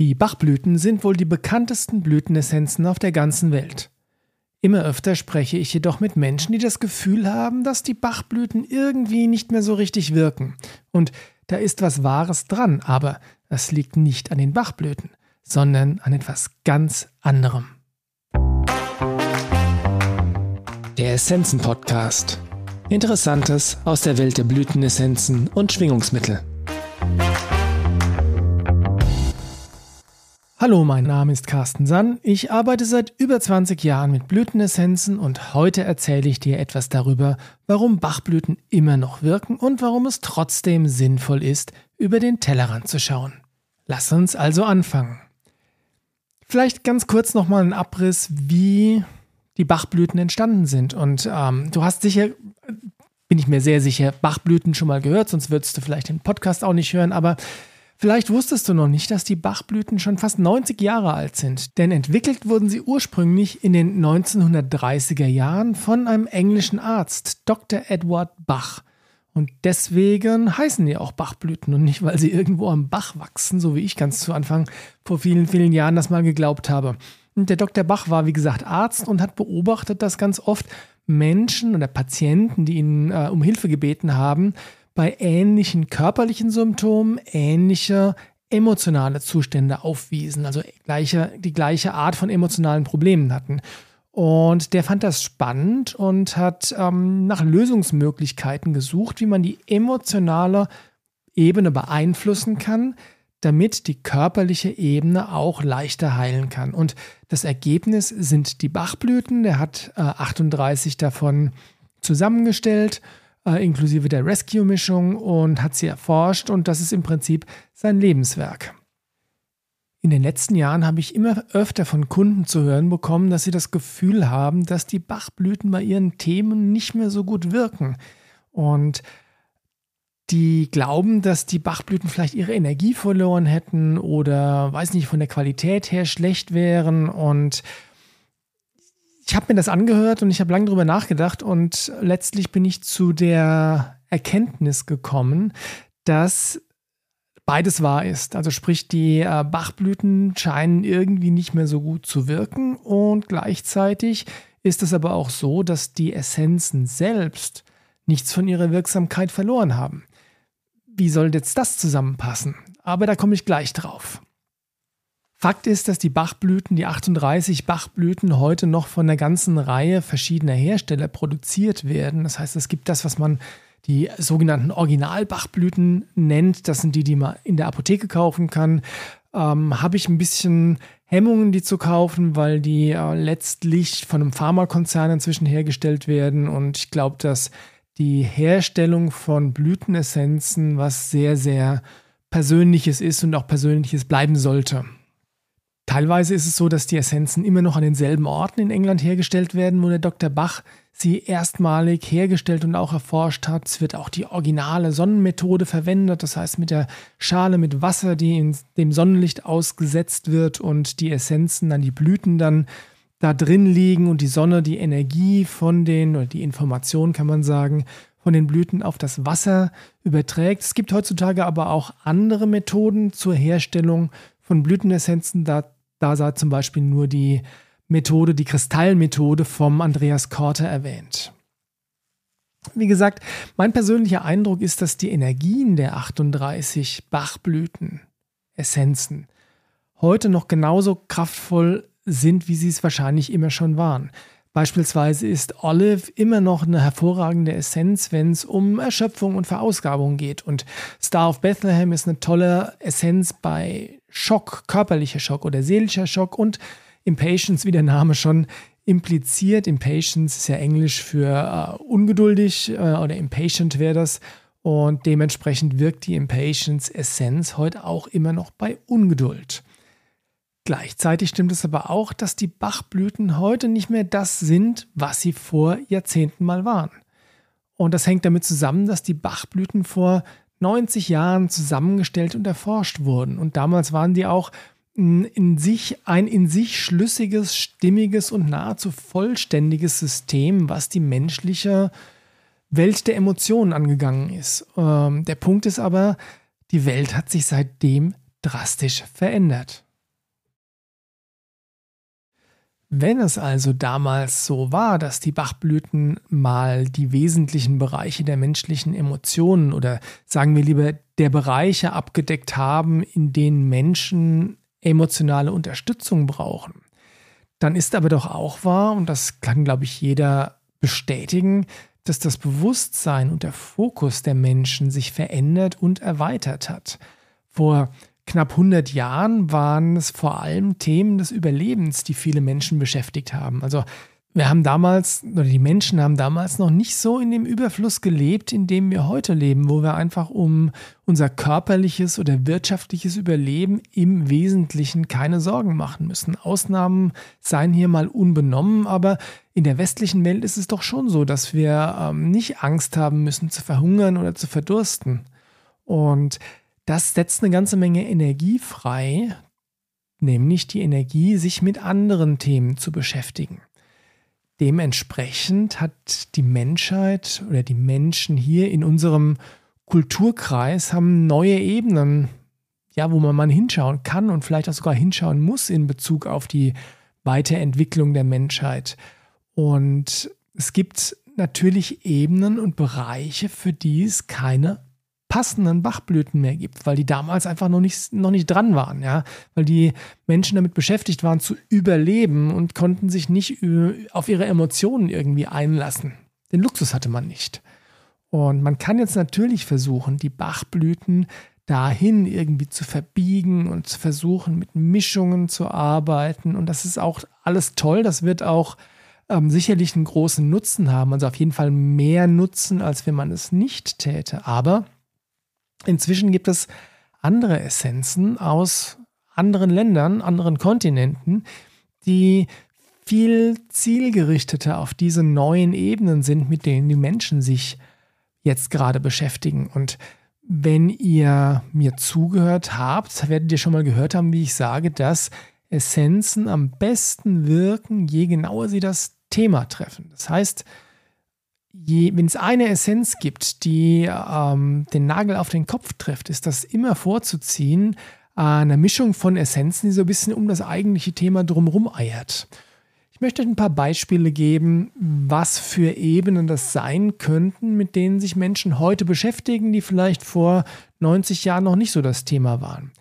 Die Bachblüten sind wohl die bekanntesten Blütenessenzen auf der ganzen Welt. Immer öfter spreche ich jedoch mit Menschen, die das Gefühl haben, dass die Bachblüten irgendwie nicht mehr so richtig wirken. Und da ist was Wahres dran, aber es liegt nicht an den Bachblüten, sondern an etwas ganz anderem. Der Essenzen-Podcast. Interessantes aus der Welt der Blütenessenzen und Schwingungsmittel. Hallo, mein Name ist Carsten Sann. Ich arbeite seit über 20 Jahren mit Blütenessenzen und heute erzähle ich dir etwas darüber, warum Bachblüten immer noch wirken und warum es trotzdem sinnvoll ist, über den Tellerrand zu schauen. Lass uns also anfangen. Vielleicht ganz kurz nochmal ein Abriss, wie die Bachblüten entstanden sind. Und ähm, du hast sicher, bin ich mir sehr sicher, Bachblüten schon mal gehört, sonst würdest du vielleicht den Podcast auch nicht hören, aber Vielleicht wusstest du noch nicht, dass die Bachblüten schon fast 90 Jahre alt sind, denn entwickelt wurden sie ursprünglich in den 1930er Jahren von einem englischen Arzt, Dr. Edward Bach. Und deswegen heißen die auch Bachblüten und nicht, weil sie irgendwo am Bach wachsen, so wie ich ganz zu Anfang vor vielen, vielen Jahren das mal geglaubt habe. Und der Dr. Bach war, wie gesagt, Arzt und hat beobachtet, dass ganz oft Menschen oder Patienten, die ihn äh, um Hilfe gebeten haben, bei ähnlichen körperlichen Symptomen ähnliche emotionale Zustände aufwiesen, also gleiche, die gleiche Art von emotionalen Problemen hatten. Und der fand das spannend und hat ähm, nach Lösungsmöglichkeiten gesucht, wie man die emotionale Ebene beeinflussen kann, damit die körperliche Ebene auch leichter heilen kann. Und das Ergebnis sind die Bachblüten. Der hat äh, 38 davon zusammengestellt äh, inklusive der Rescue-Mischung und hat sie erforscht und das ist im Prinzip sein Lebenswerk. In den letzten Jahren habe ich immer öfter von Kunden zu hören bekommen, dass sie das Gefühl haben, dass die Bachblüten bei ihren Themen nicht mehr so gut wirken. Und die glauben, dass die Bachblüten vielleicht ihre Energie verloren hätten oder, weiß nicht, von der Qualität her schlecht wären. Und ich habe mir das angehört und ich habe lange darüber nachgedacht und letztlich bin ich zu der Erkenntnis gekommen, dass beides wahr ist. Also sprich, die äh, Bachblüten scheinen irgendwie nicht mehr so gut zu wirken und gleichzeitig ist es aber auch so, dass die Essenzen selbst nichts von ihrer Wirksamkeit verloren haben. Wie soll jetzt das zusammenpassen? Aber da komme ich gleich drauf. Fakt ist, dass die Bachblüten, die 38 Bachblüten heute noch von einer ganzen Reihe verschiedener Hersteller produziert werden. Das heißt, es gibt das, was man die sogenannten Original-Bachblüten nennt. Das sind die, die man in der Apotheke kaufen kann. Ähm, Habe ich ein bisschen Hemmungen, die zu kaufen, weil die äh, letztlich von einem Pharmakonzern inzwischen hergestellt werden. Und ich glaube, dass die Herstellung von Blütenessenzen was sehr, sehr Persönliches ist und auch Persönliches bleiben sollte. Teilweise ist es so, dass die Essenzen immer noch an denselben Orten in England hergestellt werden, wo der Dr. Bach sie erstmalig hergestellt und auch erforscht hat. Es wird auch die originale Sonnenmethode verwendet, das heißt mit der Schale mit Wasser, die in dem Sonnenlicht ausgesetzt wird und die Essenzen an die Blüten dann da drin liegen und die Sonne die Energie von den, oder die Information kann man sagen, von den Blüten auf das Wasser überträgt. Es gibt heutzutage aber auch andere Methoden zur Herstellung von Blütenessenzen. Da da sei zum Beispiel nur die Methode, die Kristallmethode vom Andreas Korte erwähnt. Wie gesagt, mein persönlicher Eindruck ist, dass die Energien der 38 Bachblüten, Essenzen, heute noch genauso kraftvoll sind, wie sie es wahrscheinlich immer schon waren. Beispielsweise ist Olive immer noch eine hervorragende Essenz, wenn es um Erschöpfung und Verausgabung geht. Und Star of Bethlehem ist eine tolle Essenz bei Schock, körperlicher Schock oder seelischer Schock und Impatience, wie der Name schon impliziert. Impatience ist ja Englisch für äh, ungeduldig äh, oder impatient wäre das. Und dementsprechend wirkt die Impatience-Essenz heute auch immer noch bei Ungeduld. Gleichzeitig stimmt es aber auch, dass die Bachblüten heute nicht mehr das sind, was sie vor Jahrzehnten mal waren. Und das hängt damit zusammen, dass die Bachblüten vor 90 Jahren zusammengestellt und erforscht wurden. Und damals waren die auch in sich ein in sich schlüssiges, stimmiges und nahezu vollständiges System, was die menschliche Welt der Emotionen angegangen ist. Ähm, der Punkt ist aber, die Welt hat sich seitdem drastisch verändert. Wenn es also damals so war, dass die Bachblüten mal die wesentlichen Bereiche der menschlichen Emotionen oder sagen wir lieber der Bereiche abgedeckt haben, in denen Menschen emotionale Unterstützung brauchen, dann ist aber doch auch wahr, und das kann, glaube ich, jeder bestätigen, dass das Bewusstsein und der Fokus der Menschen sich verändert und erweitert hat. Vor knapp 100 Jahren waren es vor allem Themen des Überlebens, die viele Menschen beschäftigt haben. Also wir haben damals, oder die Menschen haben damals noch nicht so in dem Überfluss gelebt, in dem wir heute leben, wo wir einfach um unser körperliches oder wirtschaftliches Überleben im Wesentlichen keine Sorgen machen müssen. Ausnahmen seien hier mal unbenommen, aber in der westlichen Welt ist es doch schon so, dass wir ähm, nicht Angst haben müssen zu verhungern oder zu verdursten. Und das setzt eine ganze Menge Energie frei, nämlich die Energie, sich mit anderen Themen zu beschäftigen. Dementsprechend hat die Menschheit oder die Menschen hier in unserem Kulturkreis haben neue Ebenen, ja, wo man mal hinschauen kann und vielleicht auch sogar hinschauen muss in Bezug auf die Weiterentwicklung der Menschheit. Und es gibt natürlich Ebenen und Bereiche, für die es keine passenden Bachblüten mehr gibt, weil die damals einfach noch nicht, noch nicht dran waren, ja, weil die Menschen damit beschäftigt waren zu überleben und konnten sich nicht auf ihre Emotionen irgendwie einlassen. Den Luxus hatte man nicht. Und man kann jetzt natürlich versuchen, die Bachblüten dahin irgendwie zu verbiegen und zu versuchen, mit Mischungen zu arbeiten. Und das ist auch alles toll. Das wird auch ähm, sicherlich einen großen Nutzen haben. Also auf jeden Fall mehr Nutzen, als wenn man es nicht täte. Aber Inzwischen gibt es andere Essenzen aus anderen Ländern, anderen Kontinenten, die viel zielgerichteter auf diese neuen Ebenen sind, mit denen die Menschen sich jetzt gerade beschäftigen. Und wenn ihr mir zugehört habt, werdet ihr schon mal gehört haben, wie ich sage, dass Essenzen am besten wirken, je genauer sie das Thema treffen. Das heißt, wenn es eine Essenz gibt, die ähm, den Nagel auf den Kopf trifft, ist das immer vorzuziehen, äh, eine Mischung von Essenzen, die so ein bisschen um das eigentliche Thema drumherum eiert. Ich möchte euch ein paar Beispiele geben, was für Ebenen das sein könnten, mit denen sich Menschen heute beschäftigen, die vielleicht vor 90 Jahren noch nicht so das Thema waren.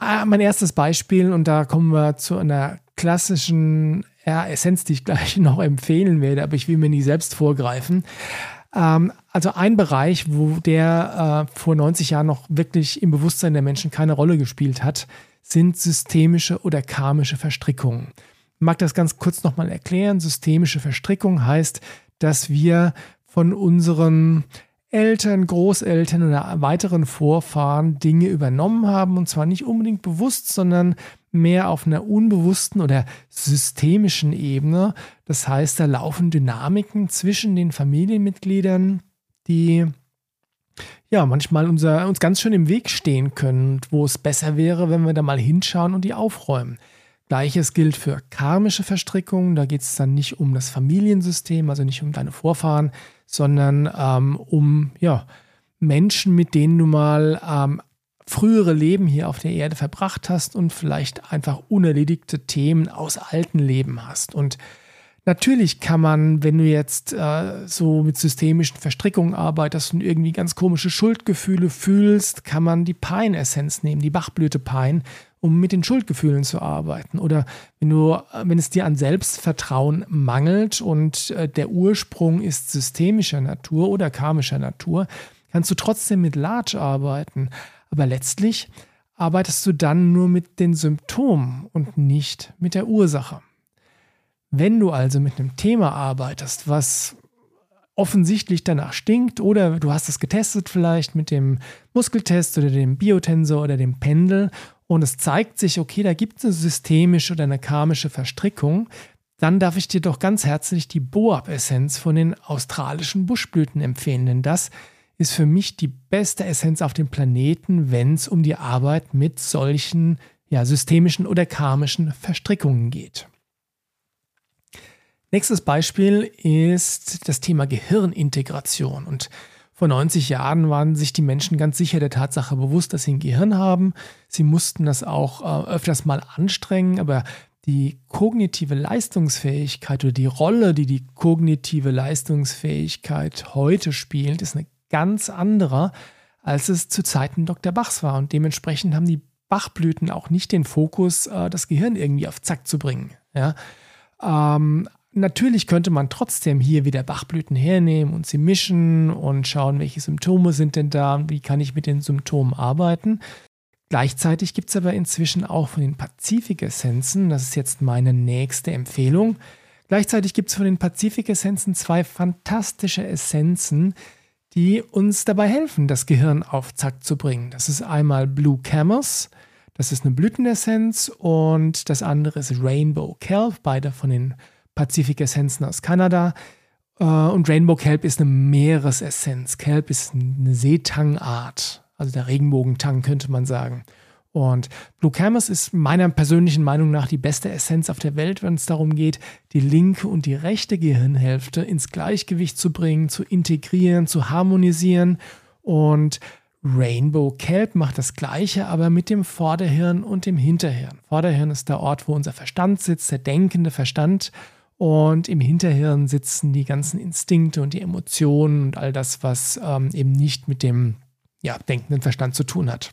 Äh, mein erstes Beispiel, und da kommen wir zu einer klassischen ja, Essenz, die ich gleich noch empfehlen werde, aber ich will mir nie selbst vorgreifen. Ähm, also ein Bereich, wo der äh, vor 90 Jahren noch wirklich im Bewusstsein der Menschen keine Rolle gespielt hat, sind systemische oder karmische Verstrickungen. Ich mag das ganz kurz nochmal erklären. Systemische Verstrickung heißt, dass wir von unseren Eltern, Großeltern oder weiteren Vorfahren Dinge übernommen haben und zwar nicht unbedingt bewusst, sondern mehr auf einer unbewussten oder systemischen Ebene. Das heißt, da laufen Dynamiken zwischen den Familienmitgliedern, die ja manchmal unser, uns ganz schön im Weg stehen können, wo es besser wäre, wenn wir da mal hinschauen und die aufräumen. Gleiches gilt für karmische Verstrickungen. Da geht es dann nicht um das Familiensystem, also nicht um deine Vorfahren, sondern ähm, um ja, Menschen, mit denen du mal ähm, frühere Leben hier auf der Erde verbracht hast und vielleicht einfach unerledigte Themen aus alten Leben hast. Und natürlich kann man, wenn du jetzt äh, so mit systemischen Verstrickungen arbeitest und irgendwie ganz komische Schuldgefühle fühlst, kann man die Pine-Essenz nehmen, die Bachblüte Pine, um mit den Schuldgefühlen zu arbeiten. Oder wenn du, wenn es dir an Selbstvertrauen mangelt und äh, der Ursprung ist systemischer Natur oder karmischer Natur, kannst du trotzdem mit Large arbeiten. Aber letztlich arbeitest du dann nur mit den Symptomen und nicht mit der Ursache. Wenn du also mit einem Thema arbeitest, was offensichtlich danach stinkt oder du hast es getestet vielleicht mit dem Muskeltest oder dem Biotensor oder dem Pendel und es zeigt sich, okay, da gibt es eine systemische oder eine karmische Verstrickung, dann darf ich dir doch ganz herzlich die Boab-Essenz von den australischen Buschblüten empfehlen, denn das ist für mich die beste Essenz auf dem Planeten, wenn es um die Arbeit mit solchen ja, systemischen oder karmischen Verstrickungen geht. Nächstes Beispiel ist das Thema Gehirnintegration. Und vor 90 Jahren waren sich die Menschen ganz sicher der Tatsache bewusst, dass sie ein Gehirn haben. Sie mussten das auch äh, öfters mal anstrengen, aber die kognitive Leistungsfähigkeit oder die Rolle, die die kognitive Leistungsfähigkeit heute spielt, ist eine ganz andere, als es zu Zeiten Dr. Bachs war. Und dementsprechend haben die Bachblüten auch nicht den Fokus, äh, das Gehirn irgendwie auf Zack zu bringen. Ja? Ähm, natürlich könnte man trotzdem hier wieder Bachblüten hernehmen und sie mischen und schauen, welche Symptome sind denn da und wie kann ich mit den Symptomen arbeiten. Gleichzeitig gibt es aber inzwischen auch von den Pazifik-Essenzen, das ist jetzt meine nächste Empfehlung, gleichzeitig gibt es von den Pazifik-Essenzen zwei fantastische Essenzen, die uns dabei helfen, das Gehirn auf Zack zu bringen. Das ist einmal Blue Camus, das ist eine Blütenessenz und das andere ist Rainbow Kelp, beide von den Pazifik-Essenzen aus Kanada. Äh, und Rainbow Kelp ist eine Meeresessenz. Kelp ist eine Seetangart also der Regenbogentang könnte man sagen. Und Blue Camus ist meiner persönlichen Meinung nach die beste Essenz auf der Welt, wenn es darum geht, die linke und die rechte Gehirnhälfte ins Gleichgewicht zu bringen, zu integrieren, zu harmonisieren. Und Rainbow Kelp macht das Gleiche, aber mit dem Vorderhirn und dem Hinterhirn. Vorderhirn ist der Ort, wo unser Verstand sitzt, der denkende Verstand. Und im Hinterhirn sitzen die ganzen Instinkte und die Emotionen und all das, was ähm, eben nicht mit dem ja, denkenden Verstand zu tun hat.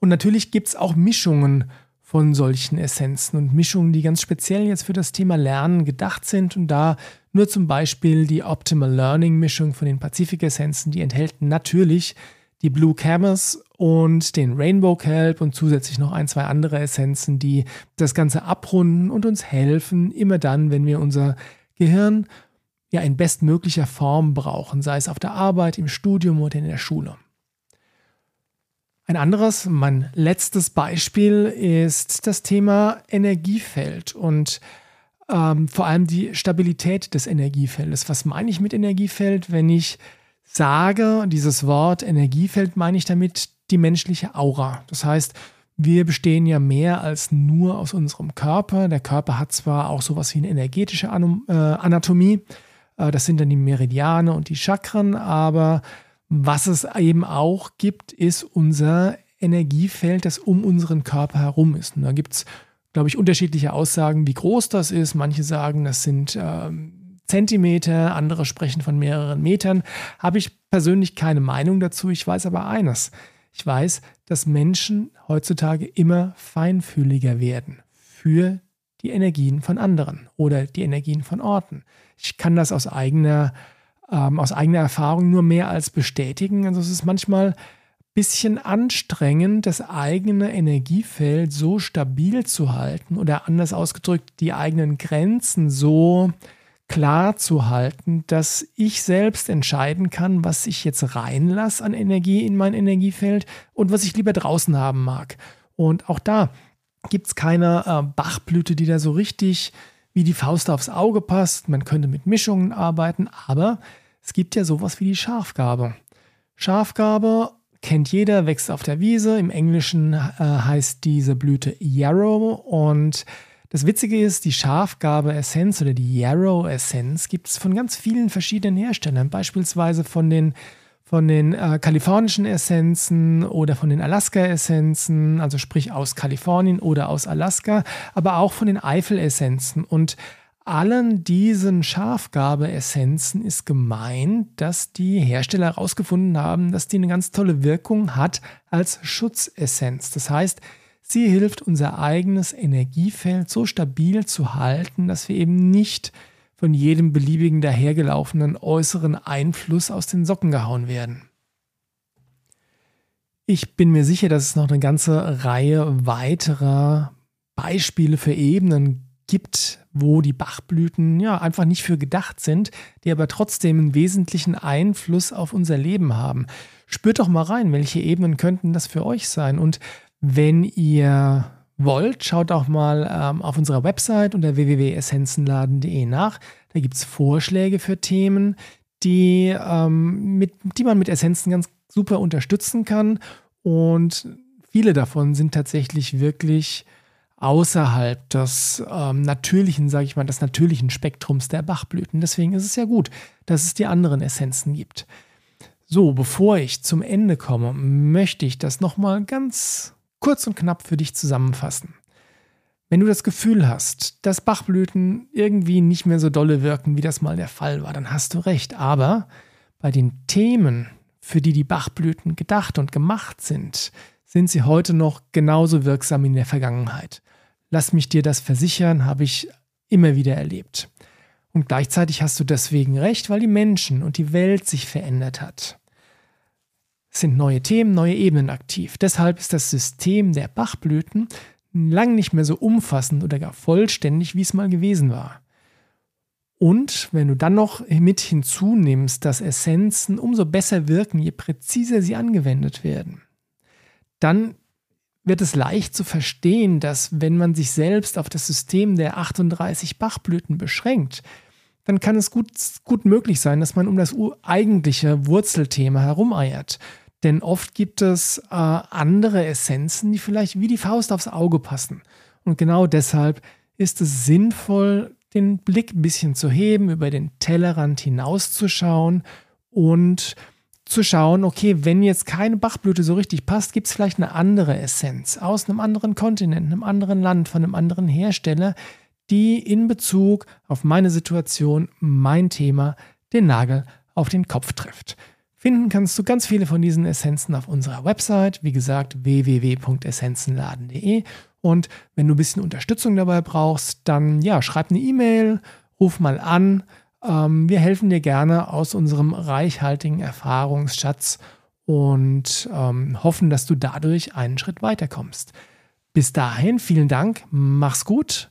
Und natürlich gibt es auch Mischungen von solchen Essenzen und Mischungen, die ganz speziell jetzt für das Thema Lernen gedacht sind. Und da nur zum Beispiel die Optimal Learning Mischung von den Pazifik-Essenzen, die enthält natürlich die Blue Camas und den Rainbow Kelp und zusätzlich noch ein, zwei andere Essenzen, die das Ganze abrunden und uns helfen, immer dann, wenn wir unser Gehirn ja in bestmöglicher Form brauchen, sei es auf der Arbeit, im Studium oder in der Schule. Ein anderes, mein letztes Beispiel ist das Thema Energiefeld und ähm, vor allem die Stabilität des Energiefeldes. Was meine ich mit Energiefeld? Wenn ich sage, dieses Wort Energiefeld, meine ich damit die menschliche Aura. Das heißt, wir bestehen ja mehr als nur aus unserem Körper. Der Körper hat zwar auch sowas wie eine energetische äh, Anatomie, äh, das sind dann die Meridiane und die Chakren, aber was es eben auch gibt, ist unser Energiefeld, das um unseren Körper herum ist. Und da gibt es, glaube ich, unterschiedliche Aussagen, wie groß das ist. Manche sagen, das sind äh, Zentimeter, andere sprechen von mehreren Metern. Habe ich persönlich keine Meinung dazu. Ich weiß aber eines. Ich weiß, dass Menschen heutzutage immer feinfühliger werden für die Energien von anderen oder die Energien von Orten. Ich kann das aus eigener, ähm, aus eigener Erfahrung nur mehr als bestätigen. Also es ist manchmal ein bisschen anstrengend, das eigene Energiefeld so stabil zu halten oder anders ausgedrückt, die eigenen Grenzen so klar zu halten, dass ich selbst entscheiden kann, was ich jetzt reinlasse an Energie in mein Energiefeld und was ich lieber draußen haben mag. Und auch da gibt es keine äh, Bachblüte, die da so richtig wie die Faust aufs Auge passt. Man könnte mit Mischungen arbeiten, aber es gibt ja sowas wie die Schafgabe. Schafgabe kennt jeder, wächst auf der Wiese. Im Englischen äh, heißt diese Blüte Yarrow und das Witzige ist, die Schafgabe-Essenz oder die Yarrow-Essenz gibt es von ganz vielen verschiedenen Herstellern, beispielsweise von den von den äh, kalifornischen Essenzen oder von den Alaska-Essenzen, also sprich aus Kalifornien oder aus Alaska, aber auch von den Eifel-Essenzen. Und allen diesen Schafgabe-Essenzen ist gemeint, dass die Hersteller herausgefunden haben, dass die eine ganz tolle Wirkung hat als Schutzessenz. Das heißt, sie hilft unser eigenes Energiefeld so stabil zu halten, dass wir eben nicht von jedem beliebigen dahergelaufenen äußeren Einfluss aus den Socken gehauen werden. Ich bin mir sicher, dass es noch eine ganze Reihe weiterer Beispiele für Ebenen gibt, wo die Bachblüten ja einfach nicht für gedacht sind, die aber trotzdem einen wesentlichen Einfluss auf unser Leben haben. Spürt doch mal rein, welche Ebenen könnten das für euch sein und wenn ihr wollt, schaut auch mal ähm, auf unserer Website unter www.essenzenladen.de nach. Da gibt es Vorschläge für Themen, die, ähm, mit, die man mit Essenzen ganz super unterstützen kann. Und viele davon sind tatsächlich wirklich außerhalb des ähm, natürlichen, sage ich mal, des natürlichen Spektrums der Bachblüten. Deswegen ist es ja gut, dass es die anderen Essenzen gibt. So, bevor ich zum Ende komme, möchte ich das nochmal ganz kurz und knapp für dich zusammenfassen. Wenn du das Gefühl hast, dass Bachblüten irgendwie nicht mehr so dolle wirken, wie das mal der Fall war, dann hast du recht. Aber bei den Themen, für die die Bachblüten gedacht und gemacht sind, sind sie heute noch genauso wirksam wie in der Vergangenheit. Lass mich dir das versichern, habe ich immer wieder erlebt. Und gleichzeitig hast du deswegen recht, weil die Menschen und die Welt sich verändert hat. Sind neue Themen, neue Ebenen aktiv. Deshalb ist das System der Bachblüten lang nicht mehr so umfassend oder gar vollständig, wie es mal gewesen war. Und wenn du dann noch mit hinzunimmst, dass Essenzen umso besser wirken, je präziser sie angewendet werden, dann wird es leicht zu verstehen, dass wenn man sich selbst auf das System der 38 Bachblüten beschränkt, dann kann es gut, gut möglich sein, dass man um das eigentliche Wurzelthema herumeiert. Denn oft gibt es äh, andere Essenzen, die vielleicht wie die Faust aufs Auge passen. Und genau deshalb ist es sinnvoll, den Blick ein bisschen zu heben, über den Tellerrand hinauszuschauen und zu schauen, okay, wenn jetzt keine Bachblüte so richtig passt, gibt es vielleicht eine andere Essenz aus einem anderen Kontinent, einem anderen Land, von einem anderen Hersteller, die in Bezug auf meine Situation, mein Thema, den Nagel auf den Kopf trifft. Finden kannst du ganz viele von diesen Essenzen auf unserer Website, wie gesagt www.essenzenladen.de. Und wenn du ein bisschen Unterstützung dabei brauchst, dann ja, schreib eine E-Mail, ruf mal an. Ähm, wir helfen dir gerne aus unserem reichhaltigen Erfahrungsschatz und ähm, hoffen, dass du dadurch einen Schritt weiterkommst. Bis dahin, vielen Dank, mach's gut,